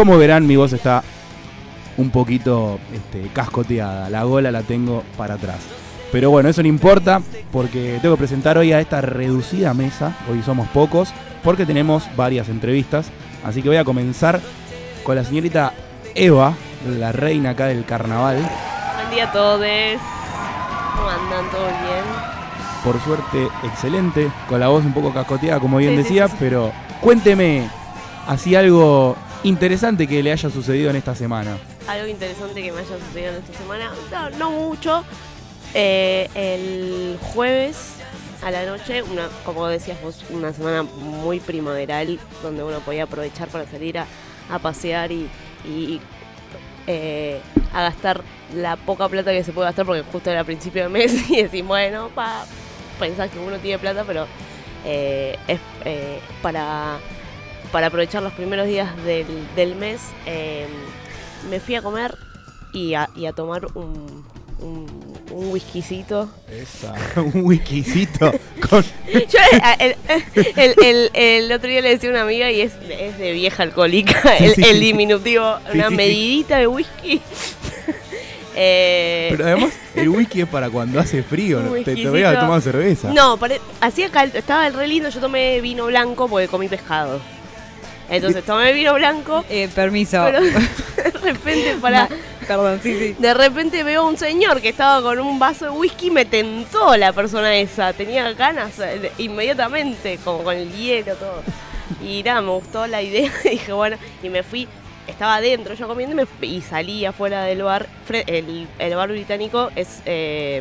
Como verán, mi voz está un poquito este, cascoteada. La gola la tengo para atrás. Pero bueno, eso no importa porque tengo que presentar hoy a esta reducida mesa. Hoy somos pocos porque tenemos varias entrevistas. Así que voy a comenzar con la señorita Eva, la reina acá del carnaval. Buen día a todos. ¿Cómo andan? ¿Todo bien? Por suerte, excelente. Con la voz un poco cascoteada, como bien Sí, decía. sí, sí. Pero cuénteme así algo interesante que le haya sucedido en esta semana. Algo interesante que me haya sucedido en esta semana. No, mucho. Eh, el jueves a la noche, como decías vos, una semana muy primaveral donde uno podía aprovechar para salir a, pasear y, eh, a gastar la poca plata que se puede gastar porque justo era principio de mes y decís, bueno, pa, pensás que uno tiene plata, pero eh, es para, para aprovechar los primeros días del, del mes. eh, me fui a comer y a, y a tomar un, un, un whiskycito. Esa, un whiskycito con Yo eh, el, el- el- el otro día le decía a una amiga y es, es de vieja alcohólica, Sí, el, sí, el sí. diminutivo, una medidita de whisky. Eh, Pero además, el whisky es para cuando hace frío. Te, te voy a tomar cerveza. No, pare- hacía cal- estaba re lindo, yo tomé vino blanco porque comí pescado. Entonces tomé vino blanco, Eh, permiso. pero de repente para... Perdón, sí, sí. De repente veo a un señor que estaba con un vaso de whisky y me tentó la persona esa. Tenía ganas eh, inmediatamente, como con el hielo, todo. Y nada, me gustó la idea. y dije, bueno, y me fui. Estaba adentro yo comiendo y, me fui- y salí afuera del bar. El, el bar británico es eh,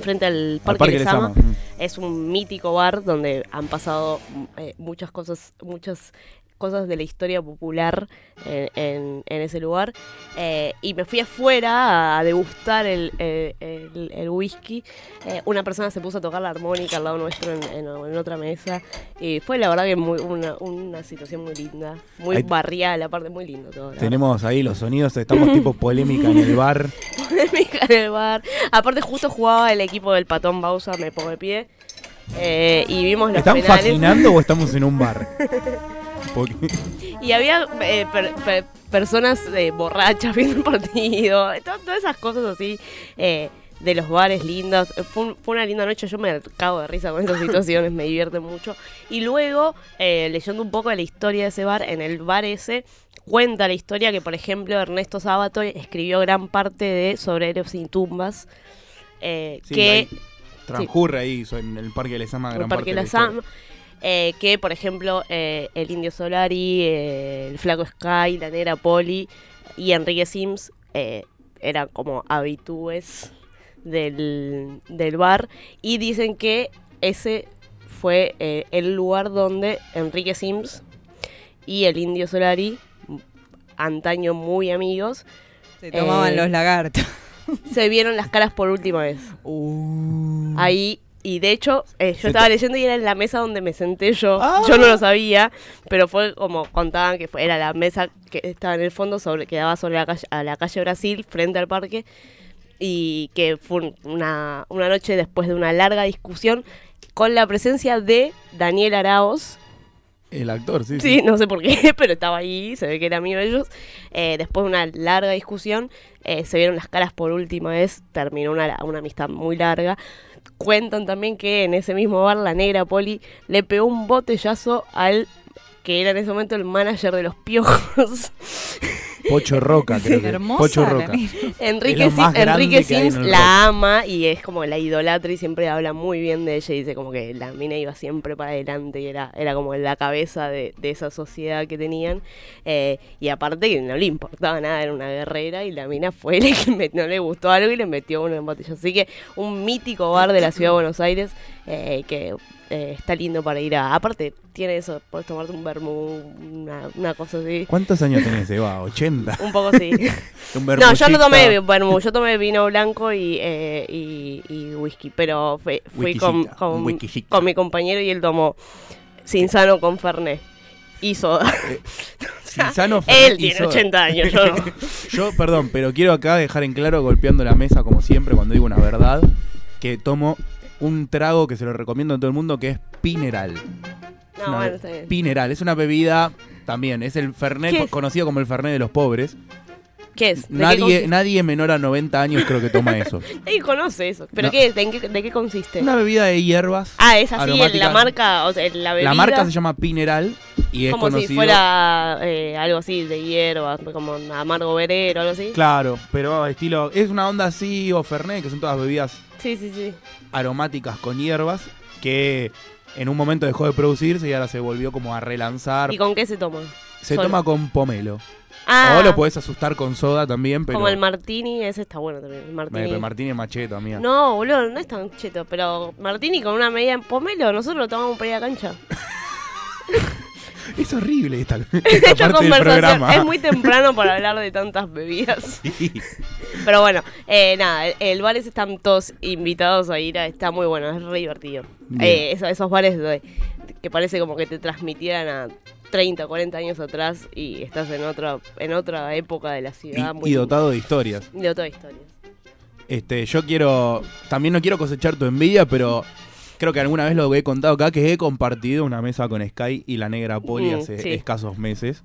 frente al Parque, Parque Lezama. Lezama. Mm. Es un mítico bar donde han pasado eh, muchas cosas, muchas cosas de la historia popular en, en- en ese lugar. Eh, y me fui afuera a, degustar el, el- el- el whisky. Eh, una persona se puso a tocar la armónica al lado nuestro en, otra mesa. Y fue la verdad que muy, una, una situación muy linda. Muy Ahí- barrial, aparte muy lindo todo. Tenemos ahí los sonidos, estamos tipo polémica en el bar. polémica en el bar. Aparte justo jugaba el equipo del Patón Bausa, me pongo de pie. Eh, y vimos los ¿Están penales. fascinando o estamos en un bar? Y había eh, per- per- personas eh, borrachas viendo el partido, to- todas esas cosas así eh, de los bares lindos. Fue, un- fue una linda noche, yo me cago de risa con esas situaciones, me divierte mucho. Y luego, eh, leyendo un poco de la historia de ese bar, en el bar ese cuenta la historia que, por ejemplo, Ernesto Sábato escribió gran parte de Sobre héroes sin tumbas. eh, Sí, que ahí transcurre ahí en el Parque Lezama gran el Parque parte de la La historia. Eh, que por ejemplo eh, el Indio Solari, eh, el Flaco Sky, la Negra Poli y Enrique Sims eran como habitúes del, del bar y dicen que ese fue el lugar donde Enrique Sims y el Indio Solari, antaño muy amigos, Se tomaban los lagartos. se vieron las caras por última vez. Uh. Ahí, y de hecho, eh, yo estaba leyendo y era en la mesa donde me senté yo. Ah. Yo no lo sabía, pero fue como contaban que fue, era la mesa que estaba en el fondo, sobre, que daba sobre la calle, a la calle Brasil, frente al parque, y que fue un- una, una noche después de una larga discusión con la presencia de Daniel Araos, El actor, sí. Sí, no sé por qué, pero estaba ahí, se ve que era amigo de ellos. Eh, después de una larga discusión, eh, se vieron las caras por última vez, terminó una, una amistad muy larga. Cuentan también que en ese mismo bar la negra Poli le pegó un botellazo al que era en ese momento el manager de los piojos. Pocho Roca, creo que. Hermosa Pocho Roca. Enrique, Sim- Enrique en Sims la ama y es como la idolatra y siempre habla muy bien de ella y dice como que la mina iba siempre para adelante y era, era como la cabeza de, de esa sociedad que tenían. Eh, y aparte que no le importaba nada, era una guerrera y la mina fue la que me- no le gustó algo y le metió uno en botella. Así que un mítico bar de la ciudad de Buenos Aires eh, que eh, está lindo para ir a... Aparte tiene eso, puedes tomarte un vermú, una, una cosa así. ¿Cuántos años tenés, Eva? ¿80? Un poco así. Un No, yo no tomé vermú, yo tomé vino blanco y, eh, y, y whisky, pero fui, fui con, con, mi compañero y él tomó sin sano con Fernet y soda. Cinzano él Fernet y tiene soda. 80 años, yo no. Yo, perdón, pero quiero acá dejar en claro, golpeando la mesa como siempre cuando digo una verdad, que tomo un trago que se lo recomiendo a todo el mundo que es Pineral. No, bueno. Pineral, es una bebida también. Es el Fernet ¿Qué co- es? conocido como el Fernet de los pobres. ¿Qué es? ¿De qué Nadie, nadie menor a 90 años creo que toma eso. Nadie conoce eso. ¿Pero No. qué es? ¿De, qué, de qué consiste? Una bebida de hierbas. ah, es así, en la marca, o sea, la bebida. La marca se llama Pineral y es como conocido. si fuera eh, algo así de hierba, como amargo verero, algo así. Claro, pero estilo. Es una onda así o Fernet, que son todas bebidas Sí, sí, sí. aromáticas con hierbas que en un momento dejó de producirse y ahora se volvió como a relanzar. ¿Y con qué se toma? Se solo? toma con pomelo. Ah, O lo podés asustar con soda también, pero. como el martini, ese está bueno también. El Me- martini. pero Martín es macheto, amiga. No, boludo, no es tan cheto, pero martini con una medida en pomelo, nosotros lo tomamos para ir a cancha. Es horrible esta, esta De parte del conversación. programa. Es muy temprano para hablar de tantas bebidas. Sí. Pero bueno, eh, nada, el, el bares están todos invitados a ir, a, está muy bueno, es re divertido. Eh, eso- esos bares de- que parece como que te transmitieran a 30, 40 años atrás y estás en otra, en otra época de la ciudad. Y, muy y dotado de historias. De otra historia. Este, yo quiero. También no quiero cosechar tu envidia, pero creo que alguna vez lo he contado acá que he compartido una mesa con Sky y la negra Poli Mm, hace sí. escasos meses.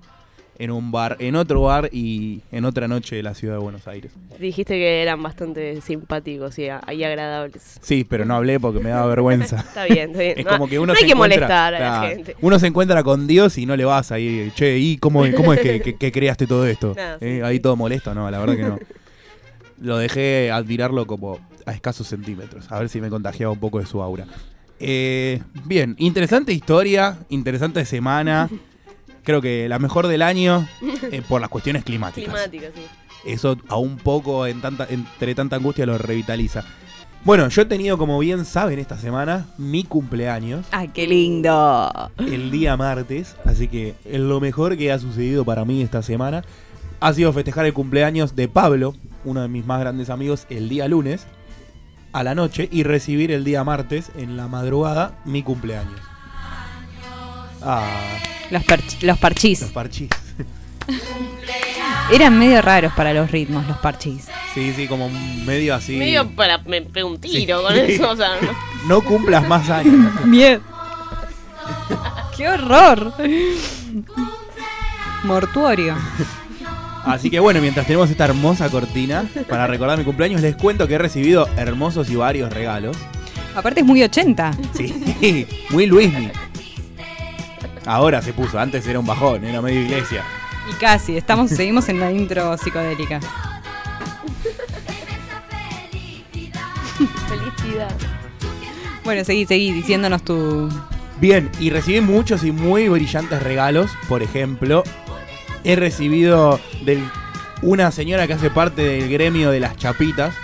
En un bar, en otro bar y en otra noche de la ciudad de Buenos Aires. Dijiste que eran bastante simpáticos y, y agradables. Sí, pero no hablé porque me daba vergüenza. Está bien, está bien. Es No- como que uno no se hay que molestar a la gente. Uno se encuentra con Dios y no le vas ahí, che, ¿y cómo, cómo es que, que- que creaste todo esto? Sí, ¿Eh? sí. Ahí todo molesto, no, la verdad que no. Lo dejé admirarlo como a escasos centímetros, a ver si me contagiaba un poco de su aura. Eh, bien, interesante historia, interesante semana. Creo que la mejor del año eh, por las cuestiones climáticas. Climática, sí. Eso a un poco en tanta, entre tanta angustia lo revitaliza. Bueno, yo he tenido, como bien saben, esta semana mi cumpleaños ¡Ay, qué lindo! el día martes, así que lo mejor que ha sucedido para mí esta semana ha sido festejar el cumpleaños de Pablo, uno de mis más grandes amigos, el día lunes a la noche y recibir el día martes en la madrugada mi cumpleaños. Ah, Los, perch- los parchís. los parchís. Eran medio raros para los ritmos, los parchís. Sí, sí, como medio así. Medio para me pegué un tiro Sí. con eso, o sea, no. No cumplas más años. Miedo. ¡Qué horror! Mortuorio. Así que bueno, mientras tenemos esta hermosa cortina para recordar mi cumpleaños, les cuento que he recibido hermosos y varios regalos. Aparte es muy 80. Sí, muy Luismi. Ahora se puso, antes era un bajón, era medio iglesia. Y casi, estamos, seguimos en la intro psicodélica. felicidad. Bueno, seguí, seguí diciéndonos tu. Bien, y recibí muchos y muy brillantes regalos. Por ejemplo, he recibido de una señora que hace parte del gremio de las chapitas.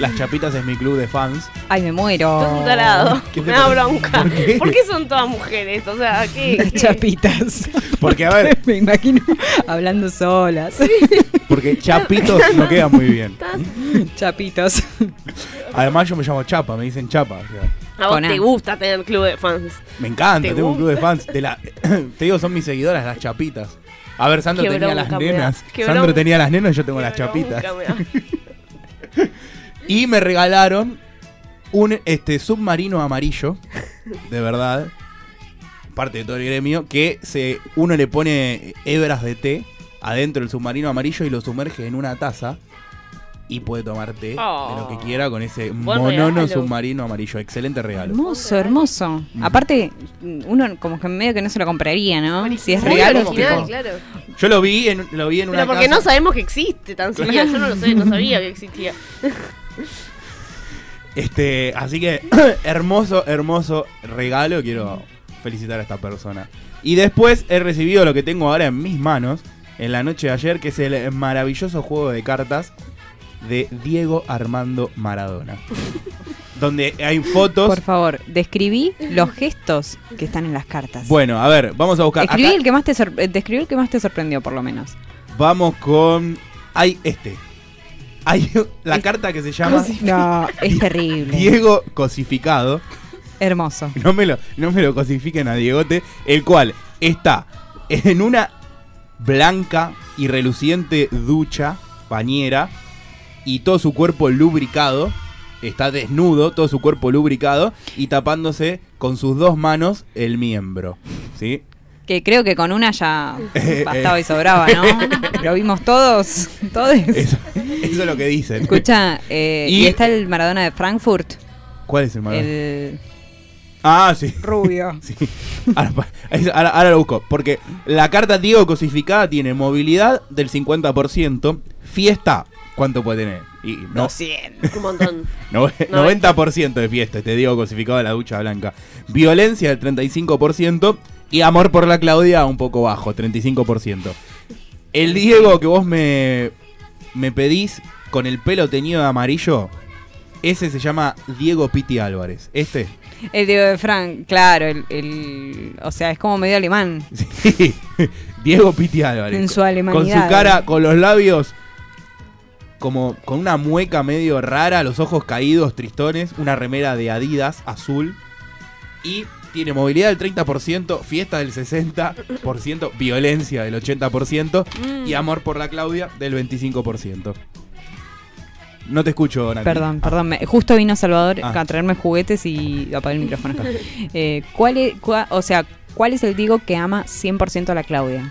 Las chapitas es mi club de fans. Ay, me muero. Sos un tarado. ¿Qué te Me da bronca. ¿Por qué? ¿Por qué son todas mujeres? O sea, ¿qué? Las chapitas. Porque, a ver, me imagino hablando solas. porque chapitos no queda muy bien. Chapitos. Además, yo me llamo Chapa, me dicen Chapa. o sea, A vos Con A. te gusta tener club de fans. me encanta, ¿Te tengo un club de fans. De la, te digo, son mis seguidoras, las chapitas. A ver, Sandro Qué tenía las nenas. Sandro tenía las nenas y yo tengo las chapitas. Y me regalaron un este submarino amarillo, de verdad, parte de todo el gremio, que se uno le pone hebras de té adentro del submarino amarillo y lo sumerge en una taza y puede tomar té de lo que Oh. quiera con ese Buen monono regalo. submarino amarillo. Excelente regalo. Hermoso, hermoso. Aparte, uno como que medio que no se lo compraría, ¿no? Si es Muy regalo, original, tipo. claro. Yo lo vi en, lo vi en una Pero porque casa- no sabemos que existe tan siquiera. Yo no lo sé, no sabía que existía. Este, así que hermoso, hermoso regalo. Quiero felicitar a esta persona. Y después he recibido lo que tengo ahora en mis manos en la noche de ayer, que es el maravilloso juego de cartas de Diego Armando Maradona. donde hay fotos. Por favor, describí los gestos que están en las cartas. Bueno, a ver, vamos a buscar. Escribí Acá el que más te sor- eh, describí el que más te sorprendió, por lo menos. vamos con. Hay este. Hay la Es- carta que se llama No, es terrible. Diego Cosificado. Hermoso. No me lo, no me lo cosifiquen a Diegote, el cual está en una blanca y reluciente ducha, bañera, y todo su cuerpo lubricado, está desnudo, todo su cuerpo lubricado, y tapándose con sus dos manos el miembro. ¿Sí? Que creo que con una ya Eh, bastaba eh. y sobraba, ¿no? Lo vimos todos, todos. Eso, eso es lo que dicen. Escucha, eh, Y- y, está el Maradona de Frankfurt, ¿Cuál es el malo? el Ah, sí. rubio. Sí. Ahora- ahora lo busco. Porque la carta Diego cosificada tiene movilidad del 50%. Fiesta, ¿cuánto puede tener? Y no, 200. Un montón. no- 90% de fiesta, este Diego cosificado de la ducha blanca. Violencia del 35%. Y amor por la Claudia un poco bajo, 35%. El Diego que vos me, me pedís con el pelo teñido de amarillo, ese se llama Diego Piti Álvarez. Este El Diego de Frank, claro, el, el- o sea, es como medio alemán. Sí, Diego Piti Álvarez. En su Con alemanidad. su cara, con los labios como con una mueca medio rara, los ojos caídos, tristones, una remera de Adidas azul y tiene movilidad del 30%, fiesta del 60%, violencia del 80% Mm. y amor por la Claudia del 25%. No te escucho, Nati. Perdón, perdón. me- justo vino Salvador Ah. a traerme juguetes y apagué el micrófono. Eh, ¿cuál es, cua- o sea, ¿cuál es el Diego que ama 100% a la Claudia?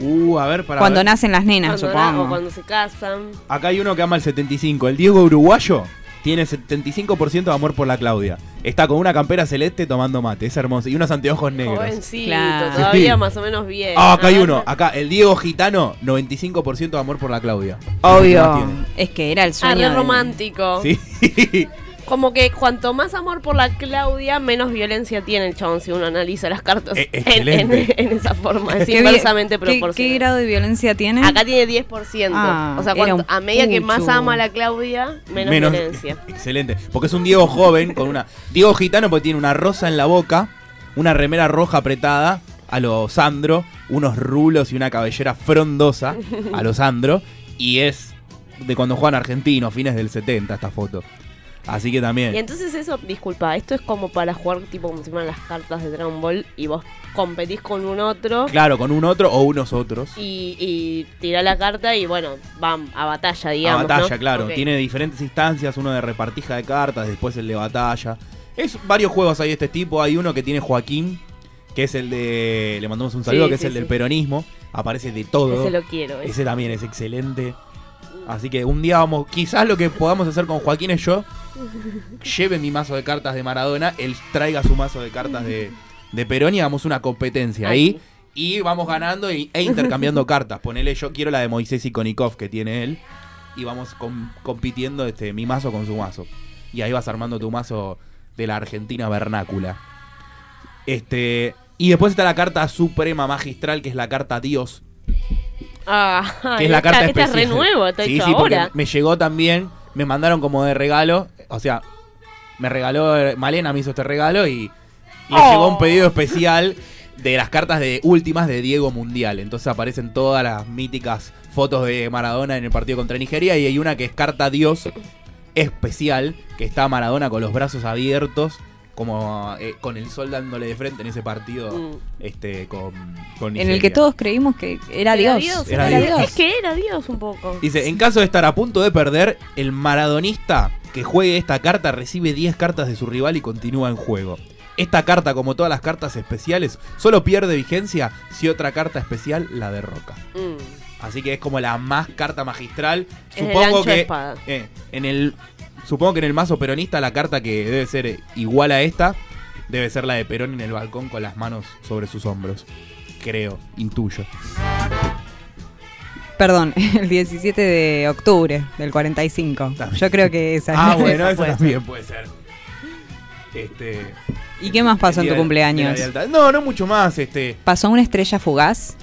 Uh, a ver, para Cuando ver. nacen las nenas, Cuando supongo. o cuando se casan. Acá hay uno que ama el 75. El Diego uruguayo tiene 75% de amor por la Claudia. Está con una campera celeste tomando mate. Es hermoso. Y unos anteojos negros. Jovencito, Claro. todavía Sí. más o menos bien. Ah, acá hay uno. Acá, el Diego gitano, 95% de amor por la Claudia. ¿Qué más Obvio. Es que era el Ah, sueño. re de- romántico. Sí. Como que cuanto más amor por la Claudia, menos violencia tiene el chabón si uno analiza las cartas E- en, excelente. en- en esa forma. Es ¿Qué inversamente ¿qué, ¿Qué proporcional. grado de violencia tiene? Acá tiene 10%. Ah, o sea, cuanto- a medida que más ama a la Claudia, menos, violencia. Excelente. Porque es un Diego joven con una. Diego gitano porque tiene una rosa en la boca, una remera roja apretada a lo Sandro, unos rulos y una cabellera frondosa a lo Sandro. Y es de cuando juegan argentinos, fines del 70, esta foto. Así que también. Y entonces eso, disculpa, esto es como para jugar tipo como si fueran las cartas de Dragon Ball y vos competís con un otro Claro, con un otro o unos otros. y, y la carta y bueno, van a batalla, digamos. a batalla, ¿no? claro. Tiene diferentes instancias, uno de repartija de cartas, después el de batalla. Es varios juegos hay de este tipo. Hay uno que tiene Joaquín, que es el de. Le mandamos un saludo, Sí, que es sí, el del peronismo. Aparece de todo. Ese lo quiero. ese. Ese también es excelente. Así que un día vamos, quizás lo que podamos hacer con Joaquín es yo lleve mi mazo de cartas de Maradona, él traiga su mazo de cartas de, de Perón y hagamos una competencia Ah, ahí. Y vamos ganando y- e intercambiando cartas. Ponele, yo quiero la de Moisés y Konikov que tiene él. Y vamos com- compitiendo este, mi mazo con su mazo. Y ahí vas armando tu mazo de la Argentina vernácula. Este. Y después está la carta suprema magistral, que es la carta Dios, Ah, que es la esta- carta esta es re especial. nuevo, está sí, hecho sí, porque ahora. me llegó también, me mandaron como de regalo, o sea, me regaló, eh, Malena me hizo este regalo y le Oh. llegó un pedido especial de las cartas de últimas de Diego Mundial. Entonces aparecen todas las míticas fotos de Maradona en el partido contra Nigeria y hay una que es carta Dios especial, que está Maradona con los brazos abiertos, como eh, con el sol dándole de frente en ese partido Mm. este con, con En el que todos creímos que era Dios. Era Era Dios. Dios. Es que era Dios un poco. Dice, en caso de estar a punto de perder, el maradonista que juegue esta carta recibe 10 cartas de su rival y continúa en juego. Esta carta, como todas las cartas especiales, solo pierde vigencia si otra carta especial la derroca. Mm. Así que es como la más carta magistral. Es el Supongo que espada. eh, en el supongo que en el mazo peronista la carta que debe ser igual a esta debe ser la de Perón en el balcón con las manos sobre sus hombros. Creo, intuyo. Perdón, el 17 de octubre del 45. También. Yo creo que esa Ah, esa bueno, eso puede también puede ser. Este. ¿Y qué más pasó en tu de- cumpleaños? de. No, no mucho más, este, ¿Pasó una estrella fugaz?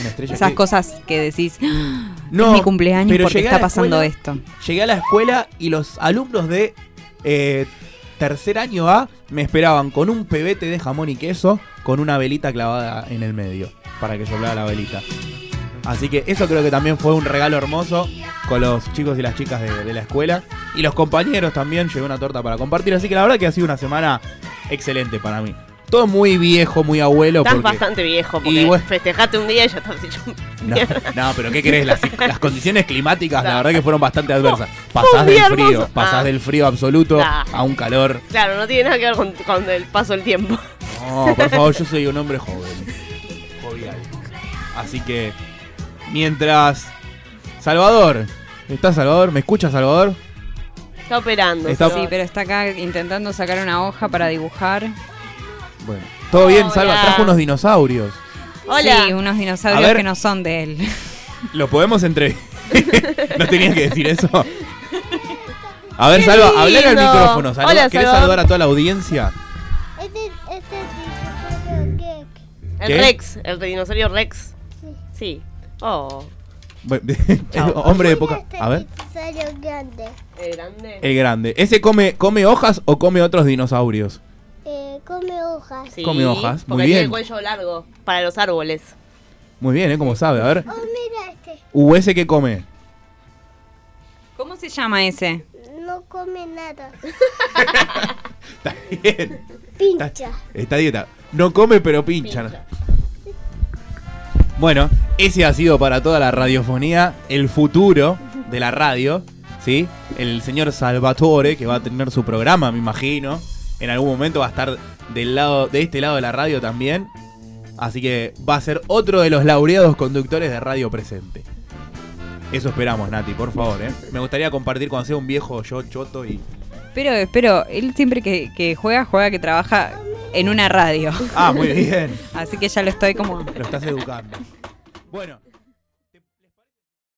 Una estrella Esas que- cosas que decís, "Ah, No, es mi cumpleaños pero porque está pasando escuela- esto. Llegué a la escuela y los alumnos de eh, tercer año A me esperaban con un pebete de jamón y queso con una velita clavada en el medio para que soplara la velita. Así que eso creo que también fue un regalo hermoso con los chicos y las chicas de, de la escuela. Y los compañeros también, llegó una torta para compartir. Así que la verdad que ha sido una semana excelente para mí. Todo muy viejo, muy abuelo. Estás porque- bastante viejo porque Y bueno- festejaste un día y ya estás hecho No, no, pero ¿qué querés? Las, las condiciones climáticas, la verdad que fueron bastante adversas. Pasás del frío, hermoso. pasás Ah. del frío absoluto Nah. a un calor. Claro, no tiene nada que ver con, con el paso del tiempo. No, por favor, yo soy un hombre joven. Jovial. Así que, mientras. Salvador. ¿Está Salvador? ¿Me escucha Salvador? Está operando. Está-. Sí, pero está acá intentando sacar una hoja para dibujar. Bueno. ¿Todo bien, Salva? Trajo unos dinosaurios. Hola. Sí, unos dinosaurios ver. que no son de él. ¿Lo podemos entre.? ¿No tenías que decir eso? A ver, Qué Salva, hablale al micrófono. Saluda- Hola, ¿Querés Salva. saludar a toda la audiencia? Este, este dinosaurio que El ¿Qué? Rex, el dinosaurio Rex. Sí. Oh, Hombre de poca. este A ver. dinosaurio grande. el grande. El grande. ¿Ese come, come hojas o come otros dinosaurios? Come hojas. Sí, come hojas, porque muy tiene bien. el cuello largo para los árboles. Muy bien, ¿eh? Como sabe. A ver. Oh, mira este. ¿U ese que come? ¿Cómo se llama ese? No come nada. Está bien. Pincha. Está dieta. No come, pero pincha. Pincha. Bueno, ese ha sido para toda la radiofonía el futuro de la radio, ¿sí? El señor Salvatore, que va a tener su programa, me imagino. En algún momento va a estar del lado, de este lado de la radio también. Así que va a ser otro de los laureados conductores de Radio Presente. Eso esperamos, Nati, por favor, ¿eh? Me gustaría compartir cuando sea un viejo yo choto y... Pero, pero, él siempre que, que juega, juega que trabaja en una radio. Ah, muy bien. Así que ya lo estoy como... Lo estás educando. Bueno.